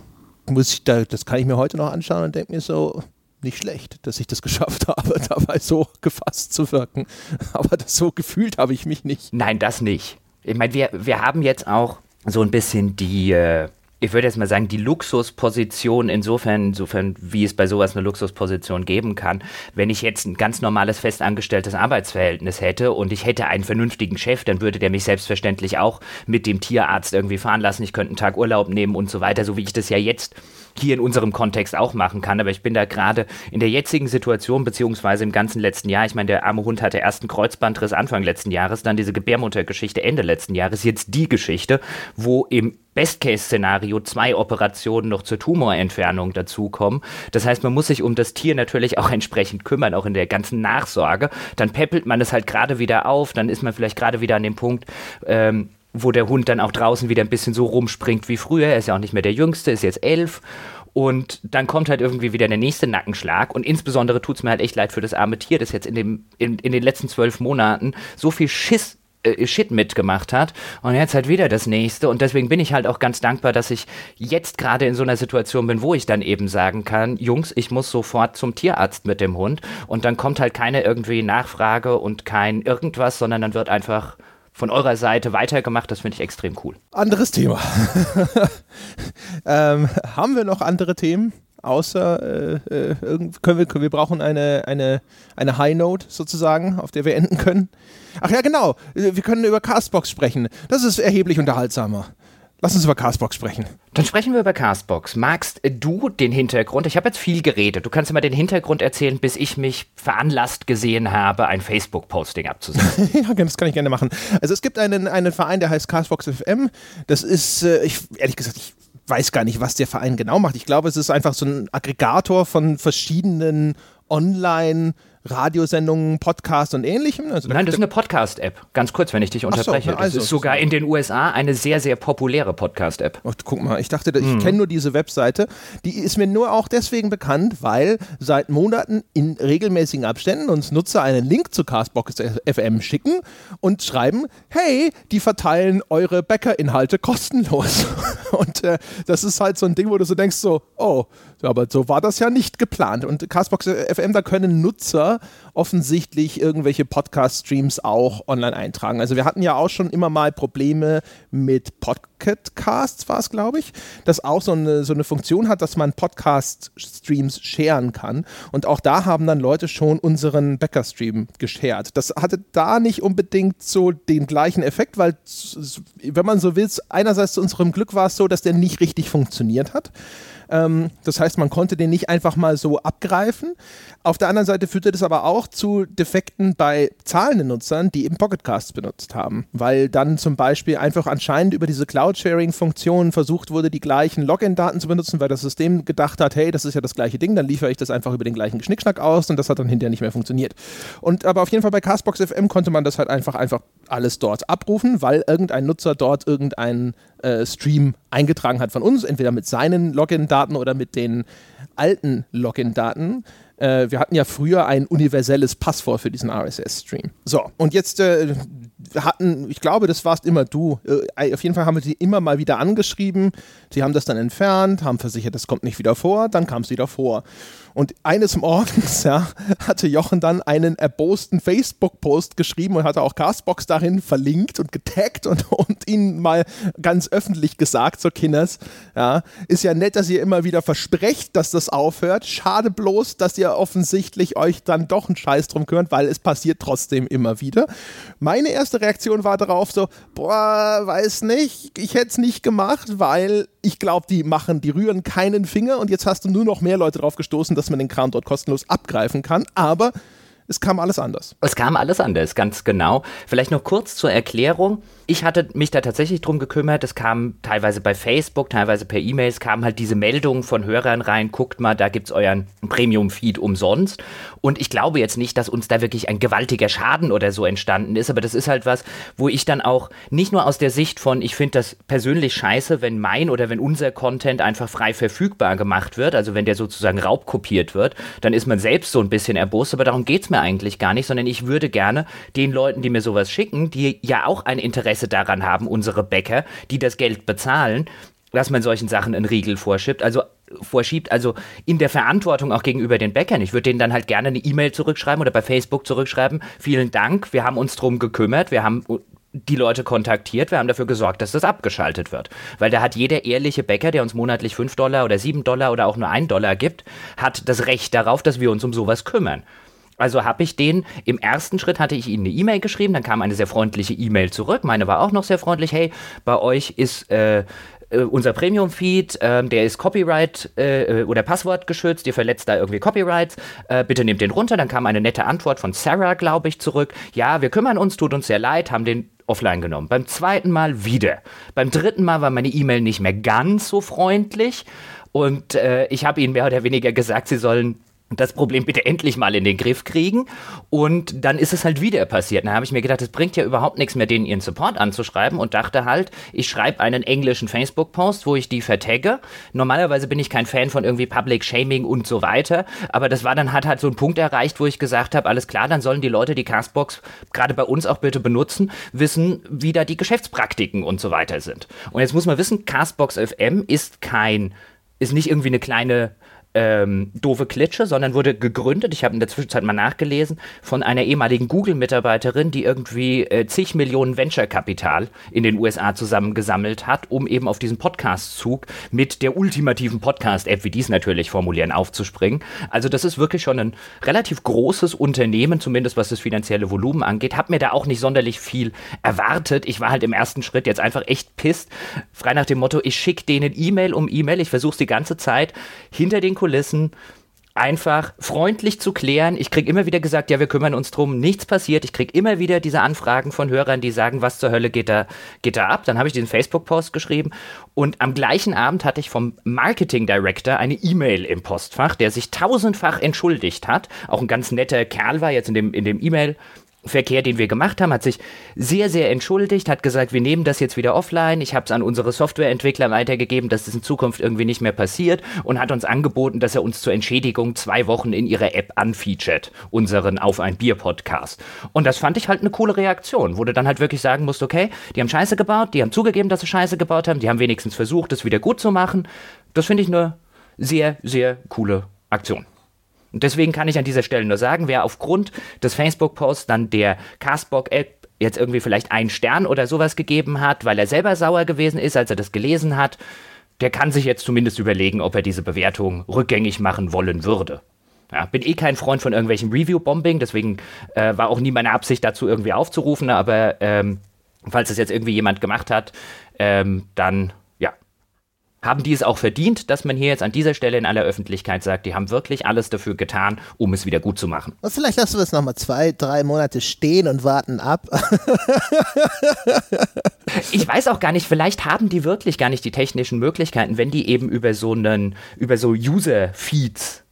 muss ich da, das kann ich mir heute noch anschauen und denke mir so, nicht schlecht, dass ich das geschafft habe, dabei so gefasst zu wirken. Aber das so gefühlt habe ich mich nicht. Nein, das nicht. Ich meine, wir, wir haben jetzt auch so ein bisschen die, äh, ich würde jetzt mal sagen, die Luxusposition insofern, insofern, wie es bei sowas eine Luxusposition geben kann. Wenn ich jetzt ein ganz normales festangestelltes Arbeitsverhältnis hätte und ich hätte einen vernünftigen Chef, dann würde der mich selbstverständlich auch mit dem Tierarzt irgendwie fahren lassen. Ich könnte einen Tag Urlaub nehmen und so weiter, so wie ich das ja jetzt hier in unserem Kontext auch machen kann. Aber ich bin da gerade in der jetzigen Situation, beziehungsweise im ganzen letzten Jahr, ich meine, der arme Hund hatte erst einen Kreuzbandriss Anfang letzten Jahres, dann diese Gebärmuttergeschichte Ende letzten Jahres, jetzt die Geschichte, wo im Best-Case-Szenario zwei Operationen noch zur Tumorentfernung dazukommen. Das heißt, man muss sich um das Tier natürlich auch entsprechend kümmern, auch in der ganzen Nachsorge. Dann peppelt man es halt gerade wieder auf, dann ist man vielleicht gerade wieder an dem Punkt, ähm, wo der Hund dann auch draußen wieder ein bisschen so rumspringt wie früher. Er ist ja auch nicht mehr der Jüngste, ist jetzt elf. Und dann kommt halt irgendwie wieder der nächste Nackenschlag. Und insbesondere tut es mir halt echt leid für das arme Tier, das jetzt in, dem, in, in den letzten zwölf Monaten so viel Schiss äh, Shit mitgemacht hat und jetzt halt wieder das nächste und deswegen bin ich halt auch ganz dankbar, dass ich jetzt gerade in so einer Situation bin, wo ich dann eben sagen kann, Jungs, ich muss sofort zum Tierarzt mit dem Hund und dann kommt halt keine irgendwie Nachfrage und kein irgendwas, sondern dann wird einfach von eurer Seite weitergemacht. Das finde ich extrem cool. Anderes Thema. ähm, haben wir noch andere Themen? Außer äh, äh, können wir, wir brauchen eine, eine, eine High Note sozusagen, auf der wir enden können. Ach ja, genau. Wir können über Castbox sprechen. Das ist erheblich unterhaltsamer. Lass uns über Castbox sprechen. Dann sprechen wir über Castbox. Magst du den Hintergrund? Ich habe jetzt viel geredet. Du kannst immer den Hintergrund erzählen, bis ich mich veranlasst gesehen habe, ein Facebook-Posting abzusetzen. ja, das kann ich gerne machen. Also es gibt einen, einen Verein, der heißt Castbox FM. Das ist, äh, ich, ehrlich gesagt, ich weiß gar nicht, was der Verein genau macht. Ich glaube, es ist einfach so ein Aggregator von verschiedenen Online- Radiosendungen, Podcasts und ähnlichem? Also Nein, das ist eine Podcast-App. Ganz kurz, wenn ich dich unterbreche. So, also, das ist sogar in den USA eine sehr, sehr populäre Podcast-App. Guck mal, ich dachte, ich hm. kenne nur diese Webseite. Die ist mir nur auch deswegen bekannt, weil seit Monaten in regelmäßigen Abständen uns Nutzer einen Link zu Castbox FM schicken und schreiben, hey, die verteilen eure Bäckerinhalte kostenlos. und äh, das ist halt so ein Ding, wo du so denkst, so, oh, aber so war das ja nicht geplant. Und Castbox FM, da können Nutzer offensichtlich irgendwelche Podcast-Streams auch online eintragen. Also wir hatten ja auch schon immer mal Probleme mit Pocketcasts, war es, glaube ich, das auch so eine, so eine Funktion hat, dass man Podcast-Streams sharen kann. Und auch da haben dann Leute schon unseren Bäcker-Stream geshared. Das hatte da nicht unbedingt so den gleichen Effekt, weil, wenn man so will, einerseits zu unserem Glück war es so, dass der nicht richtig funktioniert hat. Ähm, das heißt, man konnte den nicht einfach mal so abgreifen. Auf der anderen Seite führte das aber auch zu Defekten bei zahlenden Nutzern, die eben Pocketcasts benutzt haben, weil dann zum Beispiel einfach anscheinend über diese Cloud-Sharing-Funktion versucht wurde, die gleichen Login-Daten zu benutzen, weil das System gedacht hat, hey, das ist ja das gleiche Ding, dann liefere ich das einfach über den gleichen Schnickschnack aus und das hat dann hinterher nicht mehr funktioniert. Und aber auf jeden Fall bei Castbox FM konnte man das halt einfach einfach alles dort abrufen, weil irgendein Nutzer dort irgendeinen äh, Stream eingetragen hat von uns, entweder mit seinen Login-Daten oder mit den alten Login-Daten. Äh, wir hatten ja früher ein universelles Passwort für diesen RSS-Stream. So, und jetzt äh, hatten, ich glaube, das warst immer du. Äh, auf jeden Fall haben wir sie immer mal wieder angeschrieben. Sie haben das dann entfernt, haben versichert, das kommt nicht wieder vor, dann kam es wieder vor. Und eines Morgens ja, hatte Jochen dann einen erbosten Facebook-Post geschrieben und hatte auch Castbox darin verlinkt und getaggt und, und ihnen mal ganz öffentlich gesagt, so Kinders, ja, ist ja nett, dass ihr immer wieder versprecht, dass das aufhört. Schade bloß, dass ihr offensichtlich euch dann doch einen Scheiß drum kümmert, weil es passiert trotzdem immer wieder. Meine erste Reaktion war darauf so, boah, weiß nicht, ich hätte es nicht gemacht, weil ich glaube, die machen, die rühren keinen Finger und jetzt hast du nur noch mehr Leute drauf gestoßen, dass man den Kram dort kostenlos abgreifen kann. Aber es kam alles anders. Es kam alles anders, ganz genau. Vielleicht noch kurz zur Erklärung. Ich hatte mich da tatsächlich drum gekümmert. Es kam teilweise bei Facebook, teilweise per E-Mails, kamen halt diese Meldungen von Hörern rein. Guckt mal, da gibt es euren Premium-Feed umsonst. Und ich glaube jetzt nicht, dass uns da wirklich ein gewaltiger Schaden oder so entstanden ist. Aber das ist halt was, wo ich dann auch nicht nur aus der Sicht von, ich finde das persönlich scheiße, wenn mein oder wenn unser Content einfach frei verfügbar gemacht wird. Also wenn der sozusagen raubkopiert wird, dann ist man selbst so ein bisschen erbost. Aber darum geht es mir eigentlich gar nicht, sondern ich würde gerne den Leuten, die mir sowas schicken, die ja auch ein Interesse Interesse daran haben, unsere Bäcker, die das Geld bezahlen, dass man solchen Sachen einen Riegel vorschiebt. Also vorschiebt, also in der Verantwortung auch gegenüber den Bäckern. Ich würde denen dann halt gerne eine E-Mail zurückschreiben oder bei Facebook zurückschreiben. Vielen Dank, wir haben uns drum gekümmert, wir haben die Leute kontaktiert, wir haben dafür gesorgt, dass das abgeschaltet wird. Weil da hat jeder ehrliche Bäcker, der uns monatlich 5 Dollar oder 7 Dollar oder auch nur 1 Dollar gibt, hat das Recht darauf, dass wir uns um sowas kümmern. Also habe ich den, im ersten Schritt hatte ich ihnen eine E-Mail geschrieben, dann kam eine sehr freundliche E-Mail zurück. Meine war auch noch sehr freundlich. Hey, bei euch ist äh, äh unser Premium-Feed, äh, der ist Copyright äh, oder Passwort geschützt, ihr verletzt da irgendwie Copyrights, äh, bitte nehmt den runter. Dann kam eine nette Antwort von Sarah, glaube ich, zurück. Ja, wir kümmern uns, tut uns sehr leid, haben den offline genommen. Beim zweiten Mal wieder. Beim dritten Mal war meine E-Mail nicht mehr ganz so freundlich und äh, ich habe ihnen mehr oder weniger gesagt, sie sollen das Problem bitte endlich mal in den Griff kriegen. Und dann ist es halt wieder passiert. Da habe ich mir gedacht, es bringt ja überhaupt nichts mehr, denen ihren Support anzuschreiben und dachte halt, ich schreibe einen englischen Facebook-Post, wo ich die vertagge. Normalerweise bin ich kein Fan von irgendwie Public Shaming und so weiter, aber das war dann hat halt so ein Punkt erreicht, wo ich gesagt habe, alles klar, dann sollen die Leute die Castbox gerade bei uns auch bitte benutzen, wissen, wie da die Geschäftspraktiken und so weiter sind. Und jetzt muss man wissen, Castbox FM ist kein ist nicht irgendwie eine kleine ähm, doofe Klitsche, sondern wurde gegründet, ich habe in der Zwischenzeit mal nachgelesen, von einer ehemaligen Google-Mitarbeiterin, die irgendwie äh, zig Millionen Venture-Kapital in den USA zusammengesammelt hat, um eben auf diesen Podcast-Zug mit der ultimativen Podcast-App, wie die es natürlich formulieren, aufzuspringen. Also das ist wirklich schon ein relativ großes Unternehmen, zumindest was das finanzielle Volumen angeht. Hab mir da auch nicht sonderlich viel erwartet. Ich war halt im ersten Schritt jetzt einfach echt pisst, frei nach dem Motto, ich schicke denen E-Mail um E-Mail, ich versuche es die ganze Zeit hinter den Kulissen einfach freundlich zu klären. Ich kriege immer wieder gesagt, ja, wir kümmern uns drum, nichts passiert. Ich kriege immer wieder diese Anfragen von Hörern, die sagen, was zur Hölle geht da, geht da ab. Dann habe ich diesen Facebook-Post geschrieben und am gleichen Abend hatte ich vom Marketing Director eine E-Mail im Postfach, der sich tausendfach entschuldigt hat. Auch ein ganz netter Kerl war jetzt in dem in dem E-Mail Verkehr, den wir gemacht haben, hat sich sehr, sehr entschuldigt, hat gesagt, wir nehmen das jetzt wieder offline. Ich habe es an unsere Softwareentwickler weitergegeben, dass das in Zukunft irgendwie nicht mehr passiert und hat uns angeboten, dass er uns zur Entschädigung zwei Wochen in ihrer App anfeatured, unseren Auf ein Bier Podcast. Und das fand ich halt eine coole Reaktion, wo du dann halt wirklich sagen musst, okay, die haben Scheiße gebaut, die haben zugegeben, dass sie Scheiße gebaut haben, die haben wenigstens versucht, das wieder gut zu machen. Das finde ich eine sehr, sehr coole Aktion. Und deswegen kann ich an dieser Stelle nur sagen, wer aufgrund des Facebook-Posts dann der Castbox-App jetzt irgendwie vielleicht einen Stern oder sowas gegeben hat, weil er selber sauer gewesen ist, als er das gelesen hat, der kann sich jetzt zumindest überlegen, ob er diese Bewertung rückgängig machen wollen würde. Ja, bin eh kein Freund von irgendwelchem Review-Bombing, deswegen äh, war auch nie meine Absicht dazu irgendwie aufzurufen, aber ähm, falls es jetzt irgendwie jemand gemacht hat, ähm, dann haben die es auch verdient, dass man hier jetzt an dieser Stelle in aller Öffentlichkeit sagt, die haben wirklich alles dafür getan, um es wieder gut zu machen. Und vielleicht lassen wir es nochmal zwei, drei Monate stehen und warten ab. ich weiß auch gar nicht, vielleicht haben die wirklich gar nicht die technischen Möglichkeiten, wenn die eben über so einen, über so User-Feeds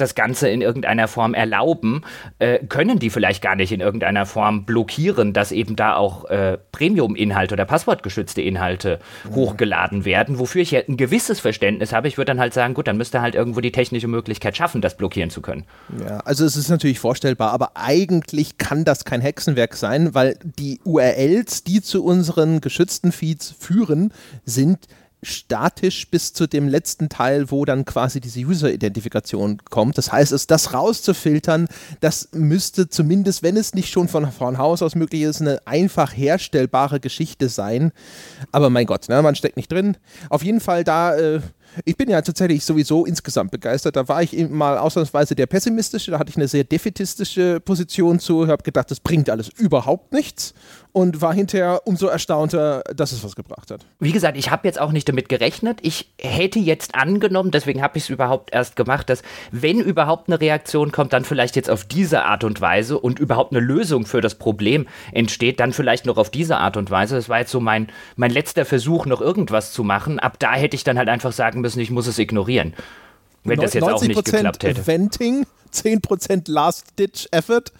das Ganze in irgendeiner Form erlauben, äh, können die vielleicht gar nicht in irgendeiner Form blockieren, dass eben da auch äh, Premium-Inhalte oder passwortgeschützte Inhalte mhm. hochgeladen werden, wofür ich ja ein gewisses Verständnis habe. Ich würde dann halt sagen, gut, dann müsste halt irgendwo die technische Möglichkeit schaffen, das blockieren zu können. Ja, also es ist natürlich vorstellbar, aber eigentlich kann das kein Hexenwerk sein, weil die URLs, die zu unseren geschützten Feeds führen, sind statisch bis zu dem letzten Teil, wo dann quasi diese User-Identifikation kommt. Das heißt, es das rauszufiltern, das müsste zumindest, wenn es nicht schon von, von Haus aus möglich ist, eine einfach herstellbare Geschichte sein. Aber mein Gott, ne, man steckt nicht drin. Auf jeden Fall da äh, ich bin ja tatsächlich sowieso insgesamt begeistert. Da war ich mal ausnahmsweise der pessimistische, da hatte ich eine sehr defetistische Position zu, habe gedacht, das bringt alles überhaupt nichts und war hinterher umso erstaunter, dass es was gebracht hat. Wie gesagt, ich habe jetzt auch nicht damit gerechnet. Ich hätte jetzt angenommen, deswegen habe ich es überhaupt erst gemacht, dass wenn überhaupt eine Reaktion kommt, dann vielleicht jetzt auf diese Art und Weise und überhaupt eine Lösung für das Problem entsteht, dann vielleicht noch auf diese Art und Weise. Das war jetzt so mein, mein letzter Versuch, noch irgendwas zu machen. Ab da hätte ich dann halt einfach sagen müssen, ich muss es ignorieren. Wenn das jetzt auch nicht geklappt hätte. Venting, 10% Last-Ditch-Effort.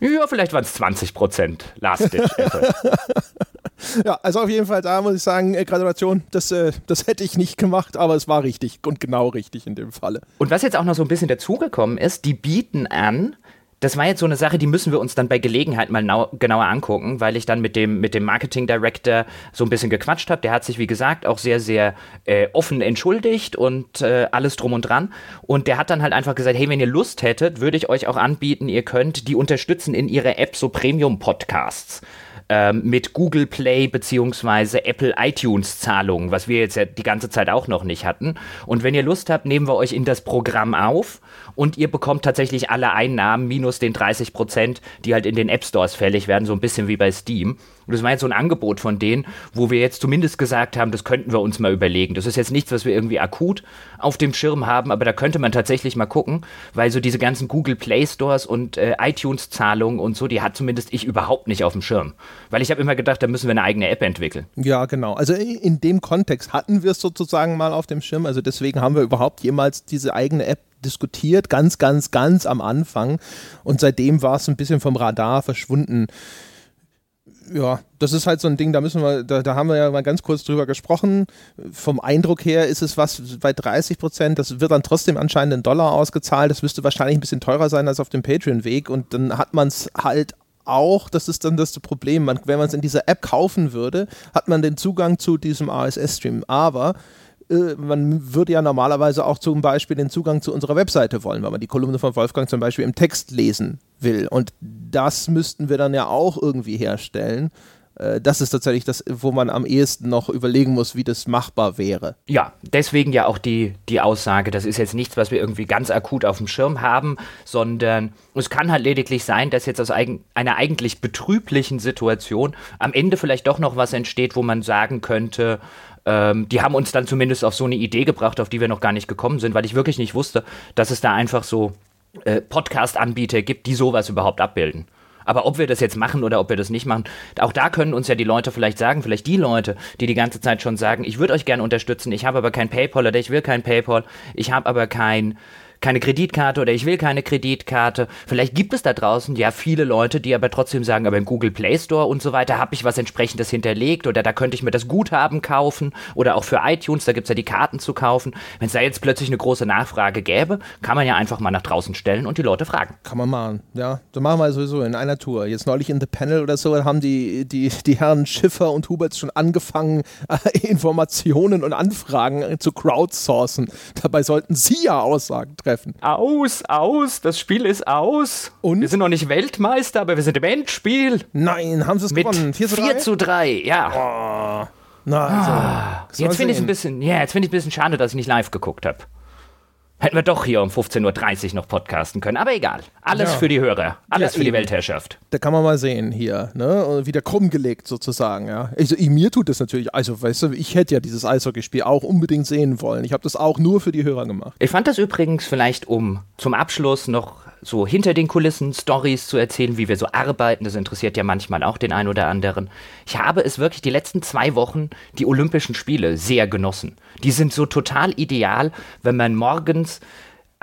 Ja, vielleicht waren es 20 Prozent Last-Ditch-Effort. ja, also auf jeden Fall da muss ich sagen, äh, Gratulation, das, äh, das hätte ich nicht gemacht, aber es war richtig und genau richtig in dem Falle. Und was jetzt auch noch so ein bisschen dazugekommen ist, die bieten an, das war jetzt so eine Sache, die müssen wir uns dann bei Gelegenheit mal genauer angucken, weil ich dann mit dem, mit dem Marketing Director so ein bisschen gequatscht habe. Der hat sich, wie gesagt, auch sehr, sehr äh, offen entschuldigt und äh, alles drum und dran. Und der hat dann halt einfach gesagt, hey, wenn ihr Lust hättet, würde ich euch auch anbieten, ihr könnt die unterstützen in ihrer App so Premium-Podcasts ähm, mit Google Play beziehungsweise Apple iTunes Zahlungen, was wir jetzt ja die ganze Zeit auch noch nicht hatten. Und wenn ihr Lust habt, nehmen wir euch in das Programm auf und ihr bekommt tatsächlich alle Einnahmen minus den 30 Prozent, die halt in den App Stores fällig werden, so ein bisschen wie bei Steam. Und das war jetzt so ein Angebot von denen, wo wir jetzt zumindest gesagt haben, das könnten wir uns mal überlegen. Das ist jetzt nichts, was wir irgendwie akut auf dem Schirm haben, aber da könnte man tatsächlich mal gucken, weil so diese ganzen Google Play Stores und äh, iTunes-Zahlungen und so, die hat zumindest ich überhaupt nicht auf dem Schirm. Weil ich habe immer gedacht, da müssen wir eine eigene App entwickeln. Ja, genau. Also in dem Kontext hatten wir es sozusagen mal auf dem Schirm. Also deswegen haben wir überhaupt jemals diese eigene App diskutiert, ganz, ganz, ganz am Anfang. Und seitdem war es ein bisschen vom Radar verschwunden ja, das ist halt so ein Ding, da müssen wir, da, da, haben wir ja mal ganz kurz drüber gesprochen. Vom Eindruck her ist es was bei 30 Prozent, das wird dann trotzdem anscheinend in Dollar ausgezahlt. Das müsste wahrscheinlich ein bisschen teurer sein als auf dem Patreon-Weg und dann hat man es halt auch, das ist dann das Problem, man, wenn man es in dieser App kaufen würde, hat man den Zugang zu diesem RSS-Stream. Aber äh, man würde ja normalerweise auch zum Beispiel den Zugang zu unserer Webseite wollen, weil man die Kolumne von Wolfgang zum Beispiel im Text lesen will. Und das müssten wir dann ja auch irgendwie herstellen. Äh, das ist tatsächlich das, wo man am ehesten noch überlegen muss, wie das machbar wäre. Ja, deswegen ja auch die, die Aussage, das ist jetzt nichts, was wir irgendwie ganz akut auf dem Schirm haben, sondern es kann halt lediglich sein, dass jetzt aus eigen, einer eigentlich betrüblichen Situation am Ende vielleicht doch noch was entsteht, wo man sagen könnte, ähm, die haben uns dann zumindest auf so eine Idee gebracht, auf die wir noch gar nicht gekommen sind, weil ich wirklich nicht wusste, dass es da einfach so äh, Podcast-Anbieter gibt, die sowas überhaupt abbilden. Aber ob wir das jetzt machen oder ob wir das nicht machen, auch da können uns ja die Leute vielleicht sagen, vielleicht die Leute, die die ganze Zeit schon sagen, ich würde euch gerne unterstützen, ich habe aber kein PayPal oder ich will kein PayPal, ich habe aber kein keine Kreditkarte oder ich will keine Kreditkarte. Vielleicht gibt es da draußen ja viele Leute, die aber trotzdem sagen, aber im Google Play Store und so weiter habe ich was entsprechendes hinterlegt oder da könnte ich mir das Guthaben kaufen oder auch für iTunes, da gibt es ja die Karten zu kaufen. Wenn es da jetzt plötzlich eine große Nachfrage gäbe, kann man ja einfach mal nach draußen stellen und die Leute fragen. Kann man machen, ja. Das machen wir sowieso in einer Tour. Jetzt neulich in The Panel oder so haben die, die, die Herren Schiffer und Huberts schon angefangen, äh, Informationen und Anfragen zu crowdsourcen. Dabei sollten Sie ja Aussagen treffen treffen. Aus, aus, das Spiel ist aus. Und? Wir sind noch nicht Weltmeister, aber wir sind im Endspiel. Nein, haben sie es gewonnen? 4 zu 3? 4 zu 3, ja. Oh. Na, also, ah, jetzt finde ich es ein bisschen, ja, jetzt finde ich ein bisschen schade, dass ich nicht live geguckt habe. Hätten wir doch hier um 15.30 Uhr noch podcasten können. Aber egal. Alles ja. für die Hörer. Alles ja, für die Weltherrschaft. Da kann man mal sehen hier, ne? Wieder krumm gelegt sozusagen, ja. Also, mir tut das natürlich, also weißt du, ich hätte ja dieses Eishockeyspiel auch unbedingt sehen wollen. Ich habe das auch nur für die Hörer gemacht. Ich fand das übrigens vielleicht, um zum Abschluss noch so hinter den Kulissen Stories zu erzählen, wie wir so arbeiten. Das interessiert ja manchmal auch den einen oder anderen. Ich habe es wirklich die letzten zwei Wochen die Olympischen Spiele sehr genossen. Die sind so total ideal, wenn man morgens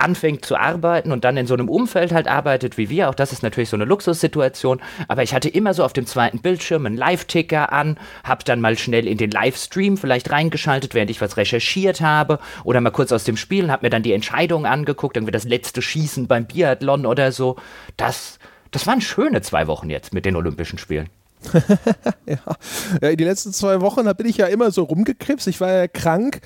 anfängt zu arbeiten und dann in so einem Umfeld halt arbeitet wie wir, auch das ist natürlich so eine Luxussituation, aber ich hatte immer so auf dem zweiten Bildschirm einen Live-Ticker an, hab dann mal schnell in den Livestream vielleicht reingeschaltet, während ich was recherchiert habe oder mal kurz aus dem Spiel und hab mir dann die Entscheidungen angeguckt, irgendwie das letzte Schießen beim Biathlon oder so. Das, das waren schöne zwei Wochen jetzt mit den Olympischen Spielen. ja. ja, die letzten zwei Wochen, da bin ich ja immer so rumgekrebst. Ich war ja krank.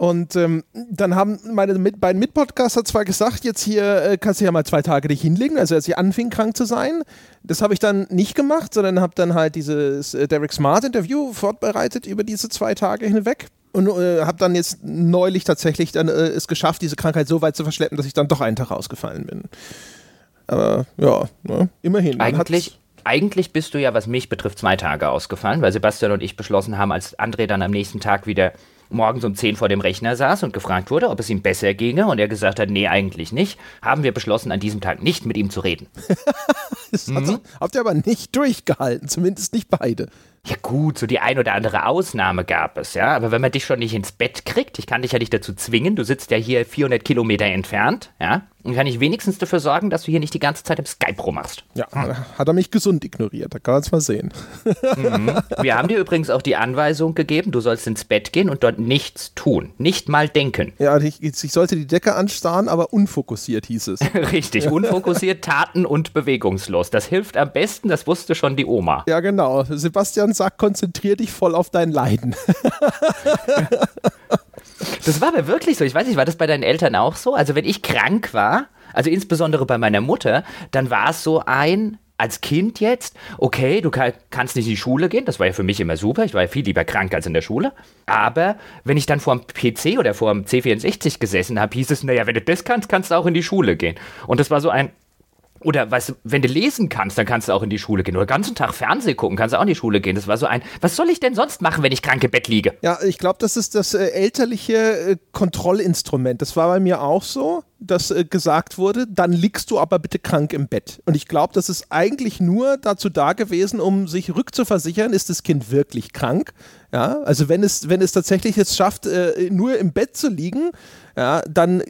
Und ähm, dann haben meine mit, beiden Mitpodcaster zwar gesagt, jetzt hier äh, kannst du ja mal zwei Tage dich hinlegen, also als ich anfing krank zu sein. Das habe ich dann nicht gemacht, sondern habe dann halt dieses äh, Derek Smart Interview fortbereitet über diese zwei Tage hinweg. Und äh, habe dann jetzt neulich tatsächlich dann äh, es geschafft, diese Krankheit so weit zu verschleppen, dass ich dann doch einen Tag ausgefallen bin. Aber ja, ne? immerhin. Eigentlich, eigentlich bist du ja, was mich betrifft, zwei Tage ausgefallen, weil Sebastian und ich beschlossen haben, als André dann am nächsten Tag wieder morgens um 10 vor dem Rechner saß und gefragt wurde, ob es ihm besser ginge und er gesagt hat, nee, eigentlich nicht, haben wir beschlossen, an diesem Tag nicht mit ihm zu reden. das mhm. habt ihr aber nicht durchgehalten, zumindest nicht beide. Ja gut, so die ein oder andere Ausnahme gab es, ja. Aber wenn man dich schon nicht ins Bett kriegt, ich kann dich ja nicht dazu zwingen, du sitzt ja hier 400 Kilometer entfernt, ja. Und kann ich wenigstens dafür sorgen, dass du hier nicht die ganze Zeit im Skype rummachst. Ja, hat er mich gesund ignoriert, da kann man es mal sehen. Mhm. Wir haben dir übrigens auch die Anweisung gegeben, du sollst ins Bett gehen und dort nichts tun, nicht mal denken. Ja, ich, ich sollte die Decke anstarren, aber unfokussiert hieß es. Richtig, unfokussiert, taten- und bewegungslos. Das hilft am besten, das wusste schon die Oma. Ja, genau. Sebastian sagt, konzentrier dich voll auf dein Leiden. Das war aber wirklich so. Ich weiß nicht, war das bei deinen Eltern auch so? Also wenn ich krank war, also insbesondere bei meiner Mutter, dann war es so ein, als Kind jetzt, okay, du kann, kannst nicht in die Schule gehen, das war ja für mich immer super, ich war ja viel lieber krank als in der Schule, aber wenn ich dann vor dem PC oder vor dem C64 gesessen habe, hieß es, naja, wenn du das kannst, kannst du auch in die Schule gehen. Und das war so ein, oder weißt du, wenn du lesen kannst, dann kannst du auch in die Schule gehen. Oder den ganzen Tag Fernsehen gucken, kannst du auch in die Schule gehen. Das war so ein, was soll ich denn sonst machen, wenn ich krank im Bett liege? Ja, ich glaube, das ist das äh, elterliche äh, Kontrollinstrument. Das war bei mir auch so, dass äh, gesagt wurde, dann liegst du aber bitte krank im Bett. Und ich glaube, das ist eigentlich nur dazu da gewesen, um sich rückzuversichern, ist das Kind wirklich krank. Ja, also wenn es, wenn es tatsächlich jetzt schafft, äh, nur im Bett zu liegen, ja, dann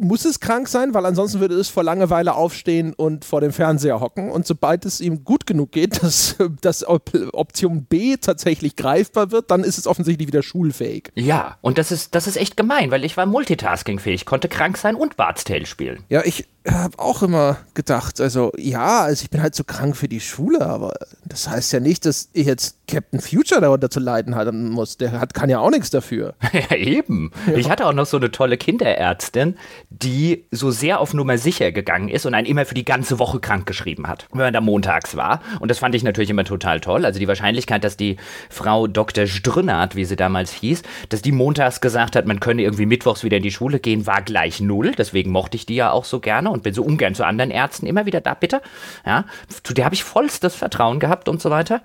muss es krank sein, weil ansonsten würde es vor Langeweile aufstehen und vor dem Fernseher hocken. Und sobald es ihm gut genug geht, dass, dass Option B tatsächlich greifbar wird, dann ist es offensichtlich wieder schulfähig. Ja, und das ist, das ist echt gemein, weil ich war multitaskingfähig, konnte krank sein und Bart's Tale spielen. Ja, ich habe auch immer gedacht, also ja, also ich bin halt so krank für die Schule, aber das heißt ja nicht, dass ich jetzt Captain Future darunter zu leiden haben muss. Der hat, kann ja auch nichts dafür. Ja, eben. Ja. Ich hatte auch noch so eine tolle Kinderärztin, die so sehr auf Nummer sicher gegangen ist und einen immer für die ganze Woche krank geschrieben hat, wenn man da montags war. Und das fand ich natürlich immer total toll. Also die Wahrscheinlichkeit, dass die Frau Dr. Strünnert, wie sie damals hieß, dass die montags gesagt hat, man könne irgendwie mittwochs wieder in die Schule gehen, war gleich null. Deswegen mochte ich die ja auch so gerne und bin so ungern zu anderen Ärzten immer wieder da, bitte. Ja, zu der habe ich vollstes Vertrauen gehabt und so weiter.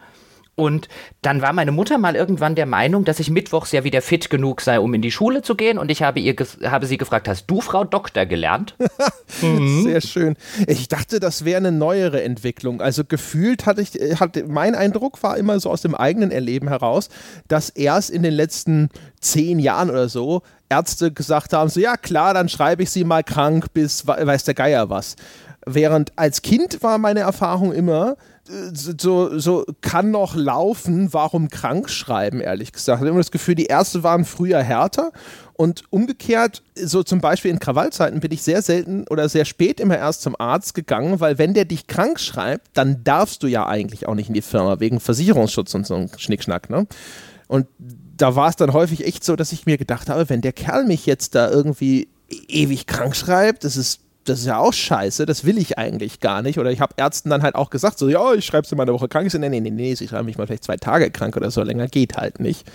Und dann war meine Mutter mal irgendwann der Meinung, dass ich mittwochs ja wieder fit genug sei, um in die Schule zu gehen. Und ich habe, ihr habe sie gefragt, hast du Frau Doktor gelernt? mhm. Sehr schön. Ich dachte, das wäre eine neuere Entwicklung. Also gefühlt hatte ich, hatte, mein Eindruck war immer so aus dem eigenen Erleben heraus, dass erst in den letzten zehn Jahren oder so Ärzte gesagt haben, so ja klar, dann schreibe ich sie mal krank bis weiß der Geier was. Während als Kind war meine Erfahrung immer, so, so kann noch laufen, warum krank schreiben, ehrlich gesagt. Ich habe immer das Gefühl, die erste waren früher härter und umgekehrt, so zum Beispiel in Krawallzeiten bin ich sehr selten oder sehr spät immer erst zum Arzt gegangen, weil wenn der dich krank schreibt, dann darfst du ja eigentlich auch nicht in die Firma wegen Versicherungsschutz und so ein Schnickschnack, ne? Und da war es dann häufig echt so, dass ich mir gedacht habe, wenn der Kerl mich jetzt da irgendwie ewig krank schreibt, das ist das ist ja auch scheiße, das will ich eigentlich gar nicht. Oder ich habe Ärzten dann halt auch gesagt, so, ja, ich schreibe sie mal eine Woche krank. Ich so, nee, nee, nee, nee, ich schreibe mich mal vielleicht zwei Tage krank oder so, länger geht halt nicht.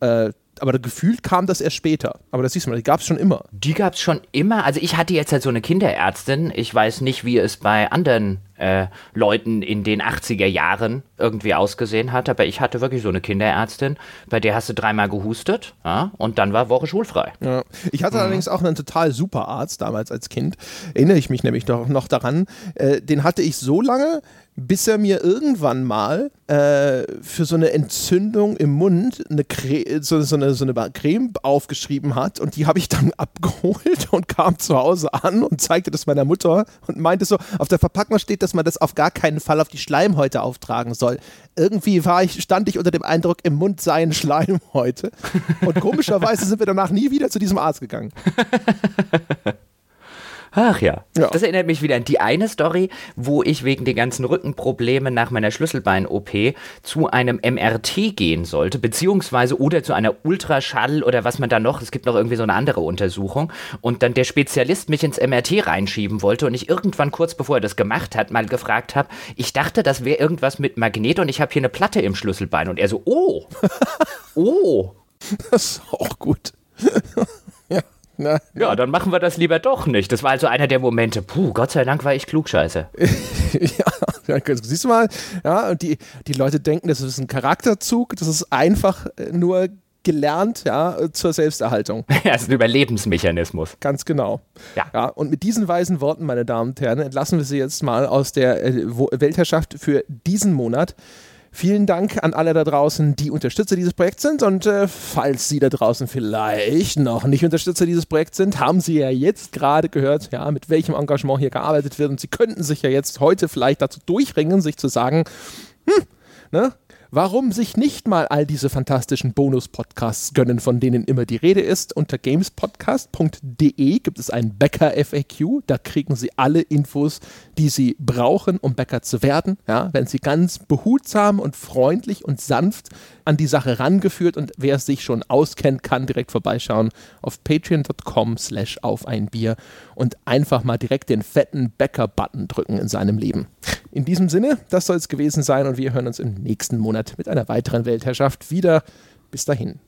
Äh, aber gefühlt kam das erst später. Aber das siehst du mal, die gab es schon immer. Die gab es schon immer. Also ich hatte jetzt halt so eine Kinderärztin. Ich weiß nicht, wie es bei anderen äh, Leuten in den 80er Jahren irgendwie ausgesehen hat, aber ich hatte wirklich so eine Kinderärztin, bei der hast du dreimal gehustet ja, und dann war Woche schulfrei. Ja. Ich hatte mhm. allerdings auch einen total super Arzt damals als Kind. Erinnere ich mich nämlich noch, noch daran. Äh, den hatte ich so lange, bis er mir irgendwann mal äh, für so eine Entzündung im Mund eine so, so, eine, so eine Creme aufgeschrieben hat und die habe ich dann abgeholt und kam zu Hause an und zeigte das meiner Mutter und meinte so, auf der Verpackung steht, dass man das auf gar keinen Fall auf die Schleimhäute auftragen soll. Irgendwie war ich, stand ich unter dem Eindruck, im Mund seien Schleimhäute und komischerweise sind wir danach nie wieder zu diesem Arzt gegangen. Ach ja. ja. Das erinnert mich wieder an die eine Story, wo ich wegen den ganzen Rückenproblemen nach meiner Schlüsselbein-OP zu einem MRT gehen sollte, beziehungsweise oder zu einer Ultraschall oder was man da noch, es gibt noch irgendwie so eine andere Untersuchung und dann der Spezialist mich ins MRT reinschieben wollte und ich irgendwann kurz bevor er das gemacht hat, mal gefragt habe, ich dachte, das wäre irgendwas mit Magnet und ich habe hier eine Platte im Schlüsselbein und er so, oh, oh. Das ist auch gut. Na, ja, dann machen wir das lieber doch nicht. Das war also einer der Momente, puh, Gott sei Dank war ich klugscheiße. ja, siehst du mal, ja, und die, die Leute denken, das ist ein Charakterzug, das ist einfach äh, nur gelernt, ja, zur Selbsterhaltung. Ja, es ist ein Überlebensmechanismus. Ganz genau. Ja. ja. Und mit diesen weisen Worten, meine Damen und Herren, entlassen wir Sie jetzt mal aus der äh, Weltherrschaft für diesen Monat. Vielen Dank an alle da draußen, die Unterstützer dieses Projekts sind. Und äh, falls Sie da draußen vielleicht noch nicht Unterstützer dieses Projekts sind, haben Sie ja jetzt gerade gehört, ja, mit welchem Engagement hier gearbeitet wird. Und Sie könnten sich ja jetzt heute vielleicht dazu durchringen, sich zu sagen, hm, ne, warum sich nicht mal all diese fantastischen Bonus-Podcasts gönnen, von denen immer die Rede ist. Unter gamespodcast.de gibt es ein Bäcker-FAQ. Da kriegen Sie alle Infos, die Sie brauchen, um Bäcker zu werden. Ja, wenn Sie ganz behutsam und freundlich und sanft an die Sache rangeführt und wer sich schon auskennt, kann direkt vorbeischauen auf patreon.com slash auf ein Bier und einfach mal direkt den fetten Bäcker-Button drücken in seinem Leben. In diesem Sinne, das soll es gewesen sein und wir hören uns im nächsten Monat mit einer weiteren Weltherrschaft wieder. Bis dahin.